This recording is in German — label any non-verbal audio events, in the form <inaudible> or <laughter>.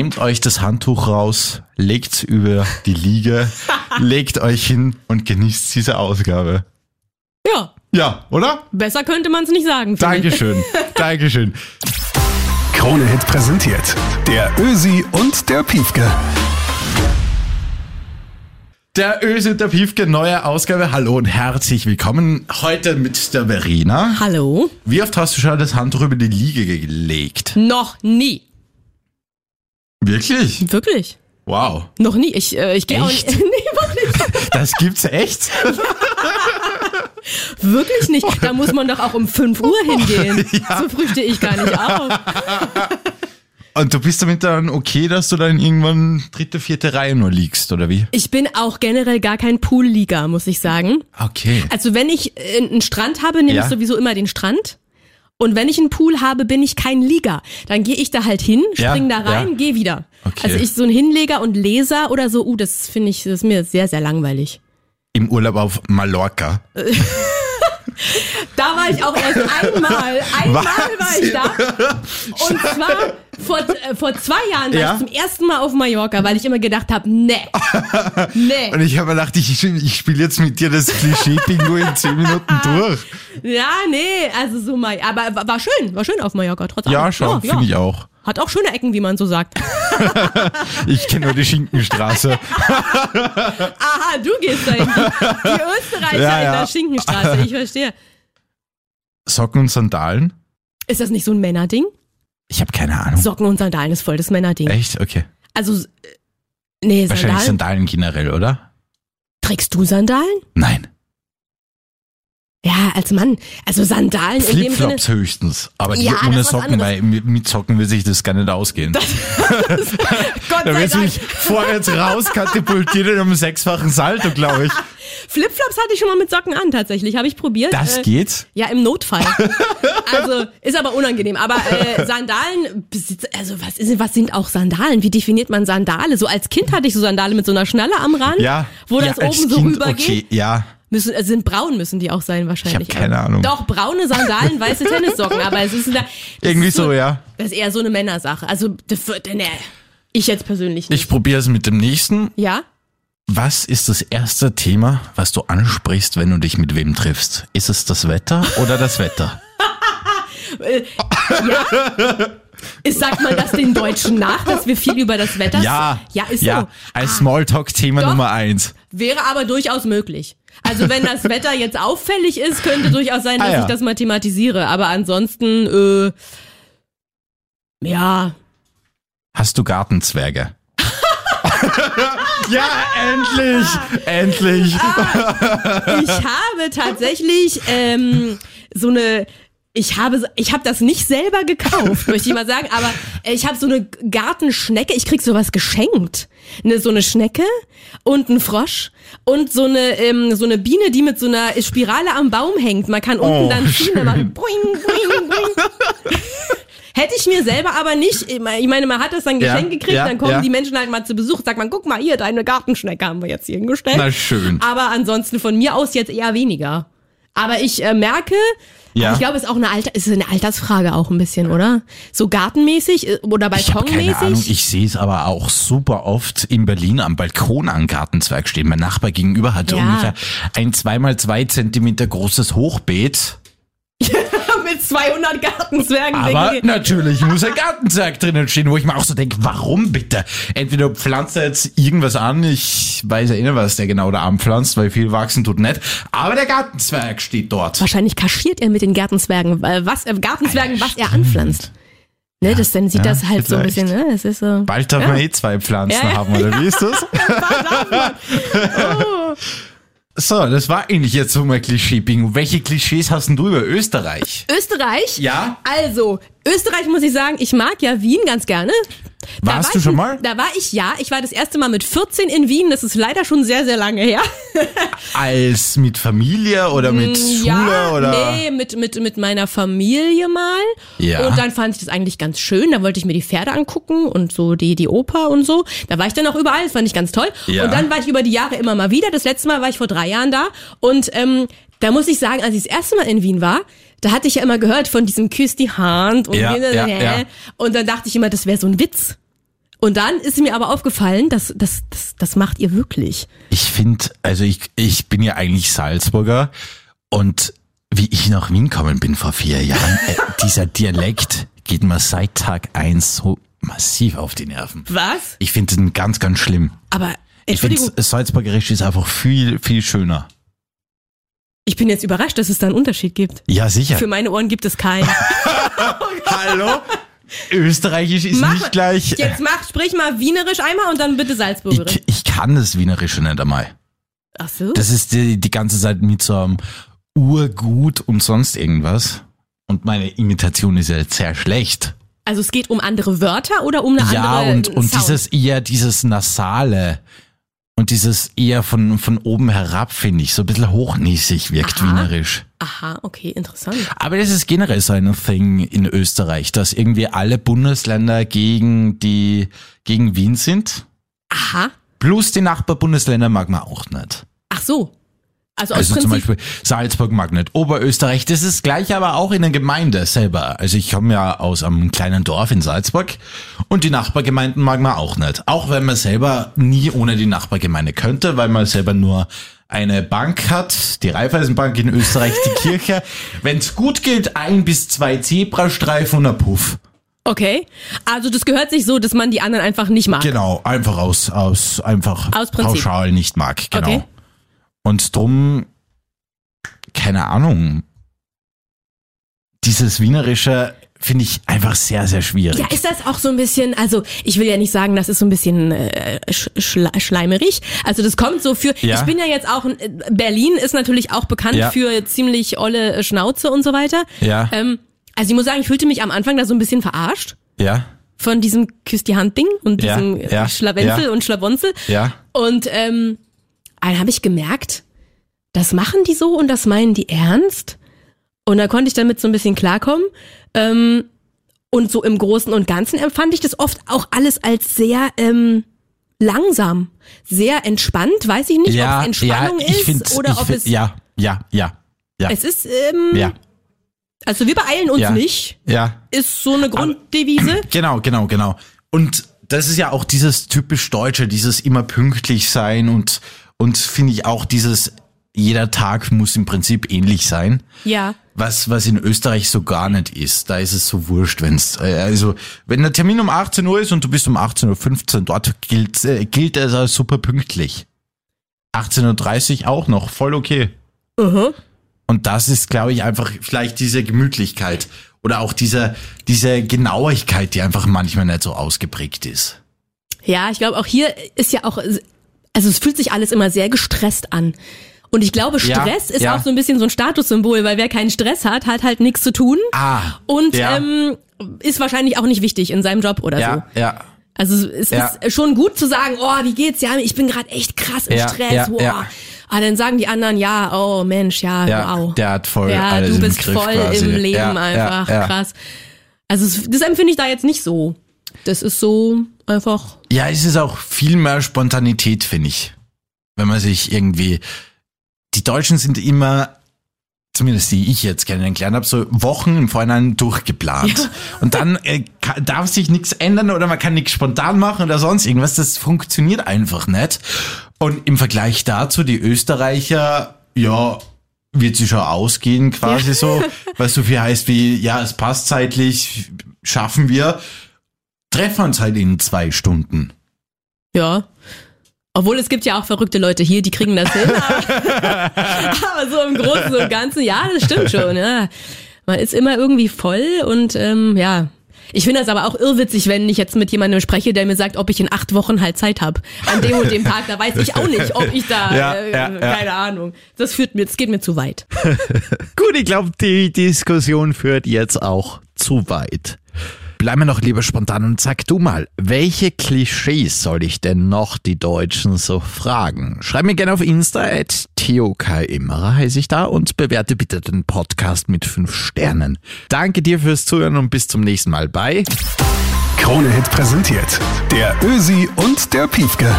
nehmt euch das Handtuch raus, legt's über die Liege, <laughs> legt euch hin und genießt diese Ausgabe. Ja, Ja, oder? besser könnte man es nicht sagen. Dankeschön. <laughs> Dankeschön. Krone Hit präsentiert. Der Ösi und der Piefke. Der Öse und der Piefke, neue Ausgabe. Hallo und herzlich willkommen. Heute mit der Verena. Hallo? Wie oft hast du schon das Handtuch über die Liege gelegt? Noch nie. Wirklich? Wirklich? Wow. Noch nie. Ich, äh, ich gehe auch nicht. <laughs> Nee, wirklich, <laughs> Das gibt's echt? <laughs> wirklich nicht. Da muss man doch auch um 5 Uhr hingehen. So früh stehe ich gar nicht auf. Und du bist damit dann okay, dass du dann irgendwann dritte, vierte Reihe nur liegst, oder wie? Ich bin auch generell gar kein Pool-Liga, muss ich sagen. Okay. Also wenn ich äh, einen Strand habe, nehme Ja. ich sowieso immer den Strand. Und wenn ich einen Pool habe, bin ich kein Liga. Dann gehe ich da halt hin, Ja, spring da rein, ja. gehe wieder. Okay. Also ich so ein Hinleger und Leser oder so, uh, das finde ich, das ist mir sehr, sehr langweilig. Im Urlaub auf Mallorca. <laughs> Da war ich auch erst einmal. Einmal Was? war ich da. Und zwar vor, äh, vor zwei Jahren war Ja? ich zum ersten Mal auf Mallorca, weil ich immer gedacht habe, nee. Nee. Und ich habe mir gedacht, ich, ich spiele jetzt mit dir das Klischee-Bingo in zehn Minuten <laughs> durch. Ja, nee, also so mal. Aber war- schön, war schön auf Mallorca, trotz allem. Ja, schon, ja. finde ich auch. Hat auch schöne Ecken, wie man so sagt. <laughs> Ich kenne nur die Schinkenstraße. <laughs> Aha, du gehst da hin. Die, <laughs> Österreicher Ja, in ja. der Schinkenstraße, ich verstehe. Socken und Sandalen? Ist das nicht so ein Männerding? Ich habe keine Ahnung. Socken und Sandalen ist voll das Männerding. Echt? Okay. Also, äh, nee, Wahrscheinlich Sandalen. Sandalen generell, oder? Trägst du Sandalen? Nein. Ja, als Mann. Also Sandalen in dem Sinne. Flipflops höchstens. Aber die Ja, das ohne Socken, weil mit Socken will sich das gar nicht ausgehen. <laughs> Gott Da wird mich vorwärts raus katapultiert in einem sechsfachen Salto, glaube ich. <laughs> Flipflops hatte ich schon mal mit Socken an, tatsächlich. Habe ich probiert. Das Äh, geht. Ja, im Notfall. Also, ist aber unangenehm. Aber äh, Sandalen, also was, ist, was sind auch Sandalen? Wie definiert man Sandale? So als Kind hatte ich so Sandale mit so einer Schnalle am Rand, Ja. wo ja, das oben so kind, rübergeht. Okay, ja. Müssen, äh, sind braun müssen die auch sein wahrscheinlich. Ich hab keine Ahnung. Doch, braune Sandalen, weiße <laughs> Tennissocken. Aber es ist da, Irgendwie ist so, ja. Das ist eher so eine Männersache. Also, das wird- ne, ich jetzt persönlich nicht. Ich probiere es mit dem nächsten. ja? Was ist das erste Thema, was du ansprichst, wenn du dich mit wem triffst? Ist es das Wetter oder das Wetter? <laughs> <laughs> Ist, sagt man das den Deutschen nach, dass wir viel über das Wetter Ja. Ja, ist ja, so. als Smalltalk-Thema Doch. Nummer eins. Wäre aber durchaus möglich. Also wenn das Wetter jetzt auffällig ist, könnte durchaus sein, dass Ah, ja. ich das mal thematisiere. Aber ansonsten, äh, ja. Hast du Gartenzwerge? <laughs> ja, endlich! Endlich! Ich habe tatsächlich ähm, so eine. Ich habe, ich habe das nicht selber gekauft, <laughs> möchte ich mal sagen, aber ich habe so eine Gartenschnecke, ich krieg sowas geschenkt. Ne, so eine Schnecke und ein Frosch und so eine, ähm, so eine Biene, die mit so einer Spirale am Baum hängt. Man kann unten Oh, dann ziehen, dann macht boing, boing, boing. <laughs> Hätte ich mir selber aber nicht, ich meine, man hat das dann Ja, geschenkt gekriegt, ja, dann kommen ja. die Menschen halt mal zu Besuch, sagt man, guck mal hier, deine Gartenschnecke haben wir jetzt hier hingestellt. Na schön. Aber ansonsten von mir aus jetzt eher weniger. Aber ich äh, merke, Ja. aber ich glaube, es ist auch eine Alter, es ist eine Altersfrage auch ein bisschen, oder? So gartenmäßig äh, oder Ich habe keine Ahnung, balkonmäßig. ich sehe es aber auch super oft in Berlin am Balkon an Gartenzwerg stehen. Mein Nachbar gegenüber hatte Ja. ungefähr ein zweimal zwei Zentimeter großes Hochbeet. Mit 200 Gartenzwergen. Aber denke ich, natürlich muss ein Gartenzwerg drinnen stehen, wo ich mir auch so denke, warum bitte? Entweder pflanzt er jetzt irgendwas an, ich weiß ja eh nicht, was der genau da anpflanzt, weil viel wachsen tut nicht, aber der Gartenzwerg steht dort. Wahrscheinlich kaschiert er mit den Gartenzwergen, äh, was, äh, Gartenzwergen, was er anpflanzt. Ne, das, dann sieht ja, das halt so ein vielleicht. bisschen, ne, es ist so. Bald darf Ja. man eh zwei Pflanzen Ja. haben, oder wie ist das? <laughs> <laughs> So, das war eigentlich jetzt so mal Klischee-Bingo. Welche Klischees hast denn du über Österreich? Österreich? Ja? Also, Österreich muss ich sagen, ich mag ja Wien ganz gerne. Warst war du ich- schon mal? Da war ich ja. Ich war das erste Mal mit 14 in Wien. Das ist leider schon sehr, sehr lange her. <laughs> Als mit Familie oder mit Schule Mm, ja, oder? nee, mit, mit, mit meiner Familie mal. Ja. Und dann fand ich das eigentlich ganz schön. Da wollte ich mir die Pferde angucken und so die, die Oper und so. Da war ich dann auch überall. Das fand ich ganz toll. Ja. Und dann war ich über die Jahre immer mal wieder. Das letzte Mal war ich vor drei Jahren da. Und ähm, da muss ich sagen, als ich das erste Mal in Wien war, da hatte ich ja immer gehört von diesem Küss die Hand und, Ja, ja, ja. und dann dachte ich immer, das wäre so ein Witz. Und dann ist mir aber aufgefallen, dass das, das, das macht ihr wirklich. Ich finde, also ich, ich bin ja eigentlich Salzburger und wie ich nach Wien gekommen bin vor vier Jahren, äh, <laughs> dieser Dialekt geht mir seit Tag eins so massiv auf die Nerven. Was? Ich finde den ganz, ganz schlimm. Aber Ich finde, Salzburgerisch ist einfach viel, viel schöner. Ich bin jetzt überrascht, dass es da einen Unterschied gibt. Ja, sicher. Für meine Ohren gibt es keinen. <laughs> Hallo? Österreichisch ist Mach- nicht gleich. Jetzt mach, sprich mal Wienerisch einmal und dann bitte Salzburgerisch. Ich, ich kann das Wienerische nicht einmal. Ach so. Das ist die, die ganze Zeit mit so einem Urgut und sonst irgendwas. Und meine Imitation ist ja jetzt sehr schlecht. Also es geht um andere Wörter oder um eine Ja, andere und, und Sound? dieses eher, dieses Nasale und dieses eher von, von oben herab, finde ich, so ein bisschen hochnäsig wirkt Aha. wienerisch. Aha, okay, interessant. Aber das ist generell so ein Thing in Österreich, dass irgendwie alle Bundesländer gegen die, gegen Wien sind. Aha. Plus die Nachbarbundesländer mag man auch nicht. Ach so. Also Also zum. Beispiel Salzburg mag nicht, Oberösterreich, das ist gleich aber auch in der Gemeinde selber. Also ich komme ja aus einem kleinen Dorf in Salzburg und die Nachbargemeinden mag man auch nicht. Auch wenn man selber nie ohne die Nachbargemeinde könnte, weil man selber nur eine Bank hat, die Raiffeisenbank in Österreich, die <laughs> Kirche. Wenn es gut geht, ein bis zwei Zebrastreifen und ein Puff. Okay. Also das gehört sich so, dass man die anderen einfach nicht mag. Genau, einfach aus, aus einfach Aus Prinzip. pauschal nicht mag. Genau. Okay. Und drum, keine Ahnung, dieses Wienerische finde ich einfach sehr, sehr schwierig. Ja, ist das auch so ein bisschen, also ich will ja nicht sagen, das ist so ein bisschen äh, sch schla schleimerig. Also das kommt so für, Ja. ich bin ja jetzt auch, äh, Berlin ist natürlich auch bekannt Ja. für ziemlich olle äh, Schnauze und so weiter. ja, Ähm, also ich muss sagen, ich fühlte mich am Anfang da so ein bisschen verarscht ja, von diesem Küss die Hand Ding und diesem ja, Schlawenzel und Schlabonzel. ja. Und ähm, dann habe ich gemerkt, das machen die so und das meinen die ernst. Und da konnte ich damit so ein bisschen klarkommen. Ähm, und so im Großen und Ganzen empfand ich das oft auch alles als sehr ähm, langsam, sehr entspannt. Weiß ich nicht, ja, ob es Entspannung ja, ist oder ob find, es. ja, ja, ja, ja, Es ist, ähm, ja, also wir beeilen uns Ja. nicht, ja. ist so eine Grunddevise. <clears throat> Genau, genau, genau. Und das ist ja auch dieses typisch Deutsche, dieses immer pünktlich sein und, und finde ich auch dieses, jeder Tag muss im Prinzip ähnlich sein. Ja. Was, was in Österreich so gar nicht ist. Da ist es so wurscht, wenn's, äh, also, wenn der Termin um 18 Uhr ist und du bist um 18.15 Uhr dort, gilt, äh, gilt es als super pünktlich. 18.30 Uhr auch noch, voll okay. Mhm. Und das ist, glaube ich, einfach vielleicht diese Gemütlichkeit oder auch diese, diese Genauigkeit, die einfach manchmal nicht so ausgeprägt ist. Ja, ich glaube auch hier ist ja auch, also es fühlt sich alles immer sehr gestresst an. Und ich glaube, Ja, Stress ist ja. auch so ein bisschen so ein Statussymbol, weil wer keinen Stress hat, hat halt nichts zu tun. Ah. Und ja. ähm, ist wahrscheinlich auch nicht wichtig in seinem Job oder Ja, so. ja. Also es Ja. ist schon gut zu sagen, oh, wie geht's? Ja, ich bin gerade echt krass im Ja, Stress. ja, wow. ja. Aber dann sagen die anderen, ja, oh Mensch, ja, Ja, wow. der hat voll ja, du im bist Griff voll quasi. im Leben Ja, einfach, ja, ja. krass. Also das empfinde ich da jetzt nicht so. Das ist so einfach Ja, es ist auch viel mehr Spontanität, finde ich. Wenn man sich irgendwie, die Deutschen sind immer, zumindest die ich jetzt kennengelernt habe, so Wochen im Vorhinein durchgeplant. Und dann äh, ka- darf sich nichts ändern oder man kann nichts spontan machen oder sonst irgendwas. Das funktioniert einfach nicht. Und im Vergleich dazu, die Österreicher, ja, wird sie schon ausgehen, quasi so, was so viel heißt wie, ja, es passt zeitlich, schaffen wir, treffen uns halt in zwei Stunden. Ja. Obwohl es gibt ja auch verrückte Leute hier, die kriegen das hin. Aber, <laughs> <laughs> aber so im Großen und Ganzen, ja, das stimmt schon. Ja. Man ist immer irgendwie voll und ähm, ja. Ich finde das aber auch irrwitzig, wenn ich jetzt mit jemandem spreche, der mir sagt, ob ich in acht Wochen halt Zeit habe. An dem und dem Tag, da weiß ich auch nicht, ob ich da, <laughs> Ja, äh, ja, ja. keine Ahnung. Das führt mir, das geht mir zu weit. Gut, ich glaube, die Diskussion führt jetzt auch zu weit. Bleiben wir noch lieber spontan und sag du mal, welche Klischees soll ich denn noch die Deutschen so fragen? Schreib mir gerne auf Insta at Immerer heiße ich da und bewerte bitte den Podcast mit fünf Sternen. Danke dir fürs Zuhören und bis zum nächsten Mal. Bye. Krone Hit präsentiert. Der Ösi und der Piefke.